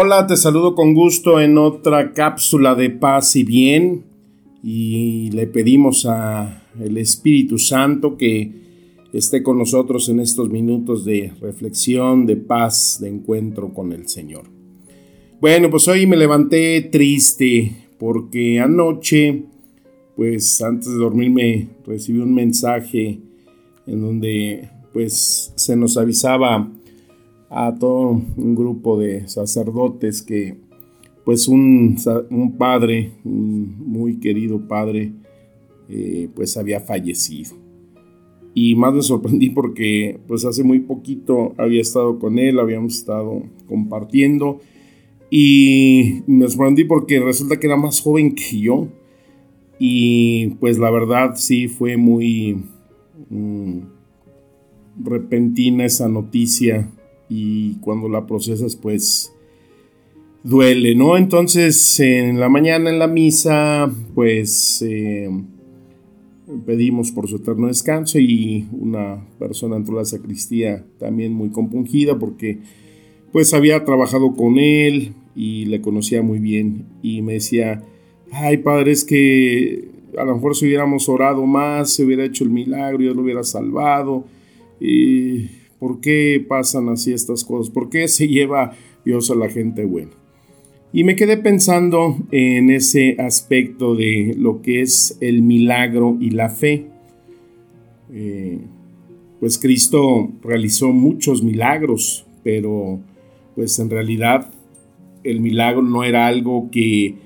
Hola, te saludo con gusto en otra cápsula de paz y bien y le pedimos a el Espíritu Santo que esté con nosotros en estos minutos de reflexión, de paz, de encuentro con el Señor. Bueno, pues hoy me levanté triste porque anoche, pues antes de dormirme, recibí un mensaje en donde pues se nos avisaba a todo un grupo de sacerdotes que pues un, un padre, un muy querido padre, eh, pues había fallecido. Y más me sorprendí porque pues hace muy poquito había estado con él, habíamos estado compartiendo. Y me sorprendí porque resulta que era más joven que yo. Y pues la verdad sí fue muy mm, repentina esa noticia y cuando la procesas pues duele, ¿no? Entonces en la mañana en la misa pues eh, pedimos por su eterno descanso y una persona entró a la sacristía también muy compungida porque pues había trabajado con él y le conocía muy bien y me decía, ay padre, es que a lo mejor si hubiéramos orado más, se hubiera hecho el milagro, Dios lo hubiera salvado. Y ¿Por qué pasan así estas cosas? ¿Por qué se lleva Dios a la gente buena? Y me quedé pensando en ese aspecto de lo que es el milagro y la fe. Eh, pues Cristo realizó muchos milagros, pero pues en realidad el milagro no era algo que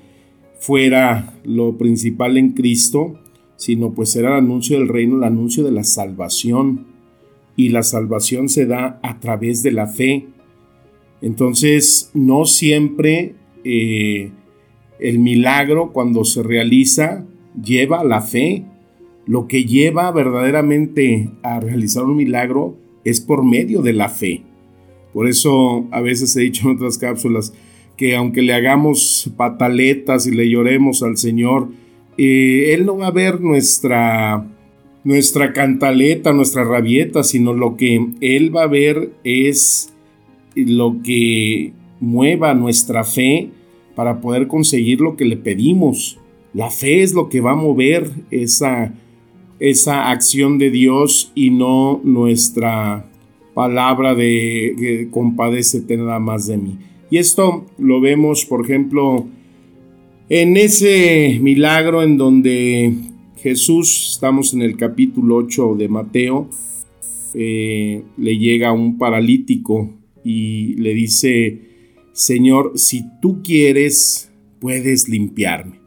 fuera lo principal en Cristo, sino pues era el anuncio del reino, el anuncio de la salvación. Y la salvación se da a través de la fe. Entonces, no siempre eh, el milagro cuando se realiza lleva la fe. Lo que lleva verdaderamente a realizar un milagro es por medio de la fe. Por eso a veces he dicho en otras cápsulas que aunque le hagamos pataletas y le lloremos al Señor, eh, Él no va a ver nuestra, nuestra cantaleta, nuestra rabieta, sino lo que Él va a ver es lo que mueva nuestra fe para poder conseguir lo que le pedimos. La fe es lo que va a mover esa, esa acción de Dios y no nuestra palabra de compadécete nada más de mí. Y esto lo vemos, por ejemplo, en ese milagro en donde Jesús, estamos en el capítulo 8 de Mateo, eh, le llega un paralítico y le dice, Señor, si tú quieres, puedes limpiarme.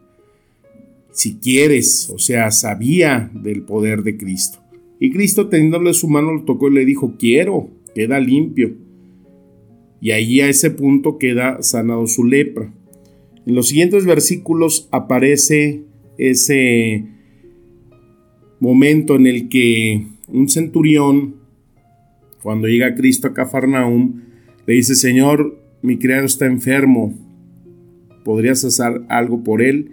Si quieres, o sea, sabía del poder de Cristo. Y Cristo teniéndole su mano lo tocó y le dijo, quiero, queda limpio. Y ahí a ese punto queda sanado su lepra. En los siguientes versículos aparece ese momento en el que un centurión, cuando llega Cristo a Cafarnaum, le dice, Señor, mi criado está enfermo, ¿podrías hacer algo por él?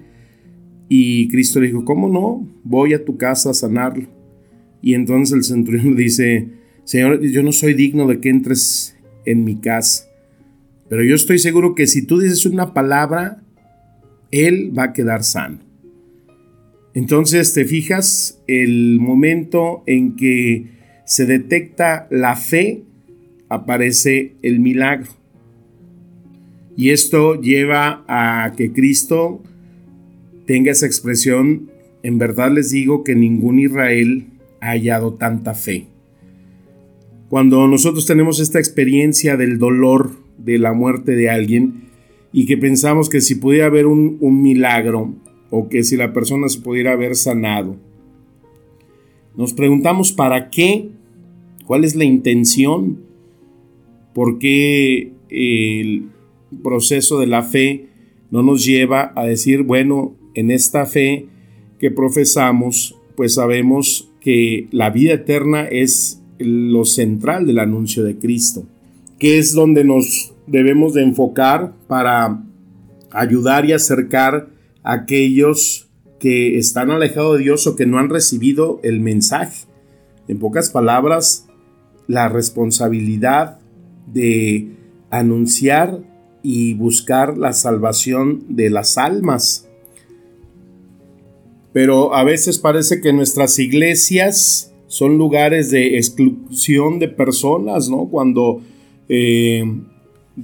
Y Cristo le dijo, ¿cómo no? Voy a tu casa a sanarlo. Y entonces el centurión le dice, Señor, yo no soy digno de que entres en mi casa, pero yo estoy seguro que si tú dices una palabra, él va a quedar sano. Entonces, te fijas, el momento en que se detecta la fe, aparece el milagro. Y esto lleva a que Cristo tenga esa expresión, en verdad les digo que ningún Israel ha hallado tanta fe. Cuando nosotros tenemos esta experiencia del dolor de la muerte de alguien y que pensamos que si pudiera haber un, un milagro o que si la persona se pudiera haber sanado, nos preguntamos para qué, cuál es la intención, por qué el proceso de la fe no nos lleva a decir, bueno, en esta fe que profesamos, pues sabemos que la vida eterna es lo central del anuncio de Cristo, que es donde nos debemos de enfocar para ayudar y acercar aquellos que están alejados de Dios o que no han recibido el mensaje. En pocas palabras, la responsabilidad de anunciar y buscar la salvación de las almas. Pero a veces parece que nuestras iglesias son lugares de exclusión de personas, ¿no? Cuando eh,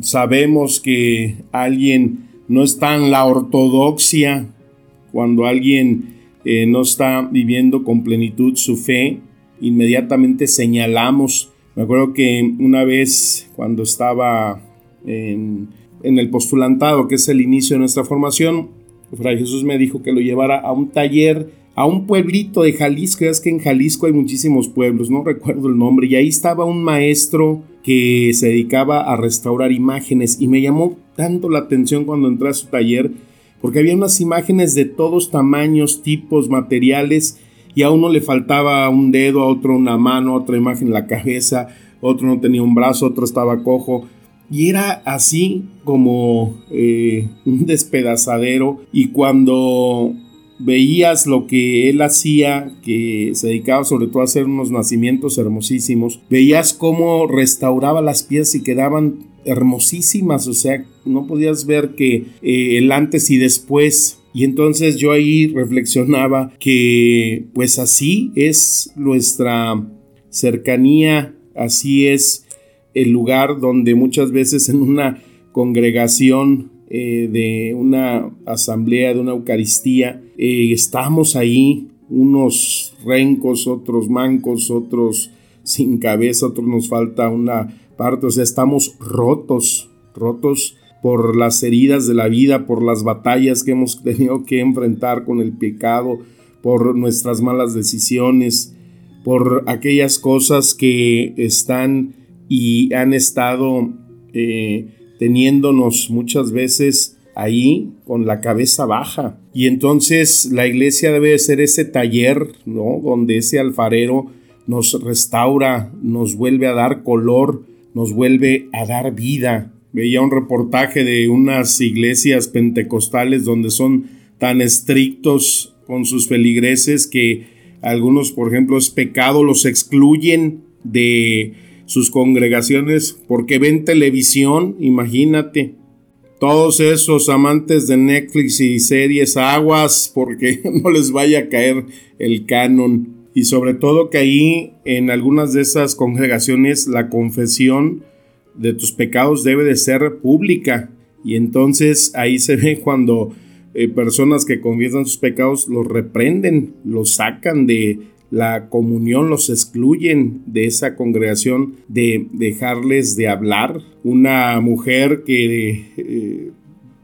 sabemos que alguien no está en la ortodoxia, cuando alguien eh, no está viviendo con plenitud su fe, inmediatamente señalamos. Me acuerdo que una vez cuando estaba en, en el postulantado, que es el inicio de nuestra formación, Fray Jesús me dijo que lo llevara a un taller a un pueblito de Jalisco, es que en Jalisco hay muchísimos pueblos, no recuerdo el nombre, y ahí estaba un maestro que se dedicaba a restaurar imágenes y me llamó tanto la atención cuando entré a su taller porque había unas imágenes de todos tamaños, tipos, materiales y a uno le faltaba un dedo, a otro una mano, otra imagen en la cabeza, otro no tenía un brazo, otro estaba cojo. Y era así como eh, un despedazadero. Y cuando veías lo que él hacía, que se dedicaba sobre todo a hacer unos nacimientos hermosísimos, veías cómo restauraba las piezas y quedaban hermosísimas, o sea, no podías ver que eh, el antes y después. Y entonces yo ahí reflexionaba que pues así es nuestra cercanía, así es el lugar donde muchas veces en una congregación eh, de una asamblea, de una Eucaristía, eh, estamos ahí, unos rencos, otros mancos, otros sin cabeza, otros nos falta una parte, o sea, estamos rotos, rotos por las heridas de la vida, por las batallas que hemos tenido que enfrentar con el pecado, por nuestras malas decisiones, por aquellas cosas que están y han estado eh, teniéndonos muchas veces ahí con la cabeza baja. Y entonces la iglesia debe ser ese taller, ¿no? Donde ese alfarero nos restaura, nos vuelve a dar color, nos vuelve a dar vida. Veía un reportaje de unas iglesias pentecostales donde son tan estrictos con sus feligreses que algunos, por ejemplo, es pecado, los excluyen de sus congregaciones porque ven televisión, imagínate. Todos esos amantes de Netflix y series aguas porque no les vaya a caer el canon. Y sobre todo que ahí en algunas de esas congregaciones la confesión de tus pecados debe de ser pública. Y entonces ahí se ve cuando eh, personas que confiesan sus pecados los reprenden, los sacan de la comunión los excluyen de esa congregación de dejarles de hablar. Una mujer que eh,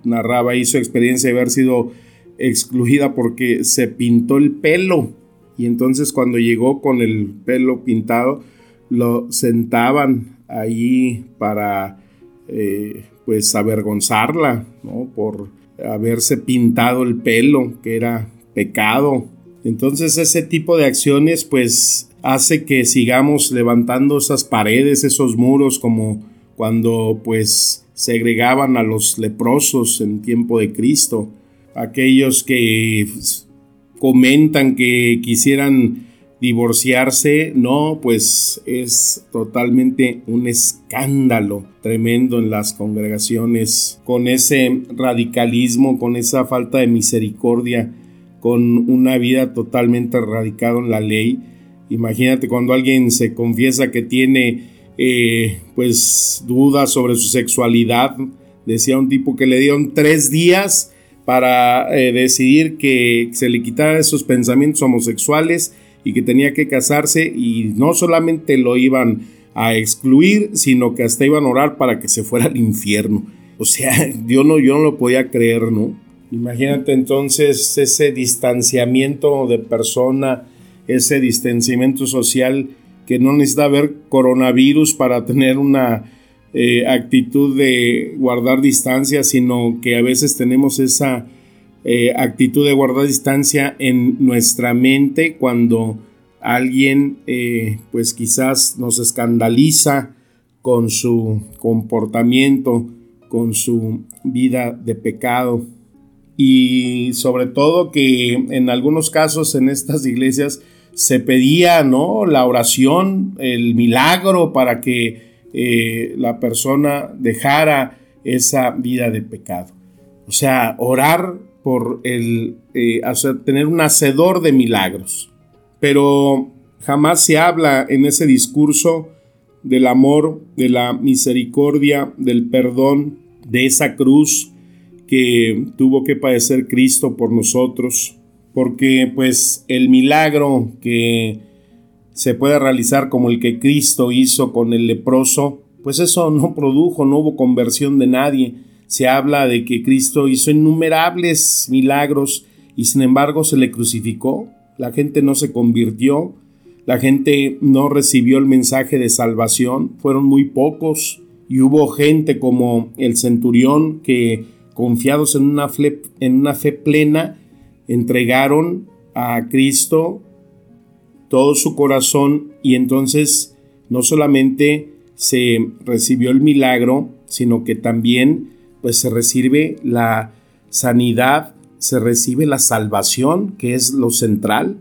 narraba ahí su experiencia de haber sido excluida porque se pintó el pelo. Y entonces cuando llegó con el pelo pintado lo sentaban ahí para eh, pues avergonzarla por haberse pintado el pelo que era pecado entonces ese tipo de acciones pues hace que sigamos levantando esas paredes, esos muros como cuando pues segregaban a los leprosos en tiempo de Cristo, aquellos que comentan que quisieran divorciarse, no, pues es totalmente un escándalo tremendo en las congregaciones, con ese radicalismo, con esa falta de misericordia con una vida totalmente radicada en la ley. Imagínate cuando alguien se confiesa que tiene eh, pues dudas sobre su sexualidad. Decía un tipo que le dieron tres días para eh, decidir que se le quitaran esos pensamientos homosexuales y que tenía que casarse y no solamente lo iban a excluir, sino que hasta iban a orar para que se fuera al infierno. O sea, yo no, yo no lo podía creer, ¿no? Imagínate entonces ese distanciamiento de persona, ese distanciamiento social que no necesita haber coronavirus para tener una eh, actitud de guardar distancia, sino que a veces tenemos esa eh, actitud de guardar distancia en nuestra mente cuando alguien eh, pues quizás nos escandaliza con su comportamiento, con su vida de pecado. Y sobre todo que en algunos casos en estas iglesias se pedía ¿no? la oración, el milagro para que eh, la persona dejara esa vida de pecado. O sea, orar por el eh, hacer, tener un hacedor de milagros. Pero jamás se habla en ese discurso del amor, de la misericordia, del perdón, de esa cruz que tuvo que padecer Cristo por nosotros, porque pues el milagro que se puede realizar como el que Cristo hizo con el leproso, pues eso no produjo, no hubo conversión de nadie. Se habla de que Cristo hizo innumerables milagros y sin embargo se le crucificó, la gente no se convirtió, la gente no recibió el mensaje de salvación, fueron muy pocos y hubo gente como el centurión que confiados en una fe, plena entregaron a Cristo todo su corazón y entonces no solamente se recibió el milagro, sino que también pues se recibe la sanidad, se recibe la salvación, que es lo central.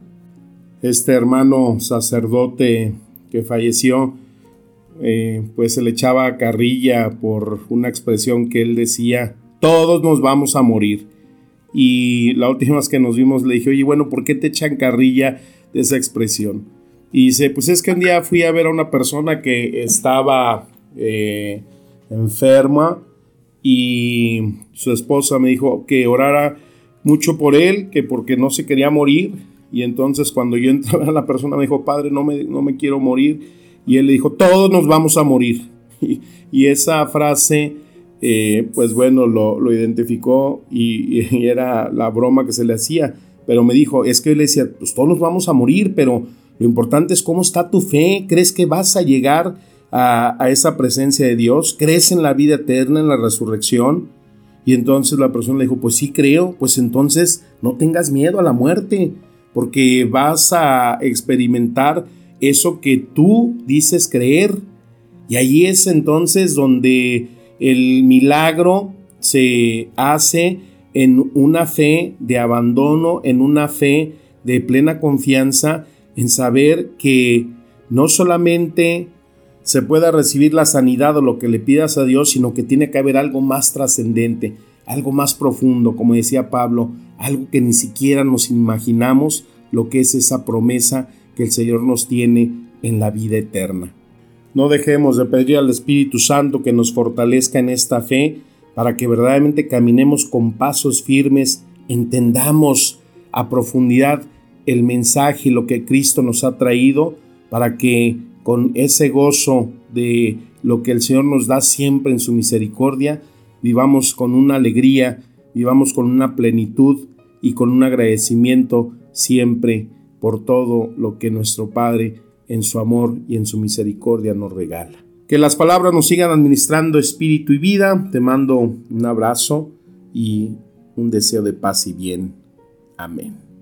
Este hermano sacerdote que falleció, eh, pues se le echaba carrilla por una expresión que él decía, todos nos vamos a morir. Y la última vez que nos vimos le dije, oye, bueno, ¿por qué te echan carrilla de esa expresión? Y dice, pues es que un día fui a ver a una persona que estaba eh, enferma y su esposa me dijo que orara mucho por él, que porque no se quería morir y entonces cuando yo entré a la persona me dijo, Padre, no me, no me quiero morir. Y él le dijo, todos nos vamos a morir. Y, esa frase, eh, pues bueno, lo, identificó y, era la broma que se le hacía. Pero me dijo, es que él decía, pues todos nos vamos a morir, pero lo importante es cómo está tu fe. ¿Crees que vas a llegar a, a esa presencia de Dios? ¿Crees en la vida eterna, en la resurrección? Y entonces la persona le dijo, pues sí creo, pues entonces no tengas miedo a la muerte porque vas a experimentar eso que tú dices creer. Y ahí es entonces donde el milagro se hace en una fe de abandono, en una fe de plena confianza, en saber que no solamente se pueda recibir la sanidad o lo que le pidas a Dios, sino que tiene que haber algo más trascendente, algo más profundo, como decía Pablo, algo que ni siquiera nos imaginamos lo que es esa promesa que el Señor nos tiene en la vida eterna. No dejemos de pedir al Espíritu Santo que nos fortalezca en esta fe para que verdaderamente caminemos con pasos firmes, entendamos a profundidad el mensaje y lo que Cristo nos ha traído para que con ese gozo de lo que el Señor nos da siempre en su misericordia, vivamos con una alegría, vivamos con una plenitud y con un agradecimiento siempre por todo lo que nuestro Padre en su amor y en su misericordia nos regala. Que las palabras nos sigan administrando espíritu y vida. Te mando un abrazo y un deseo de paz y bien. Amén.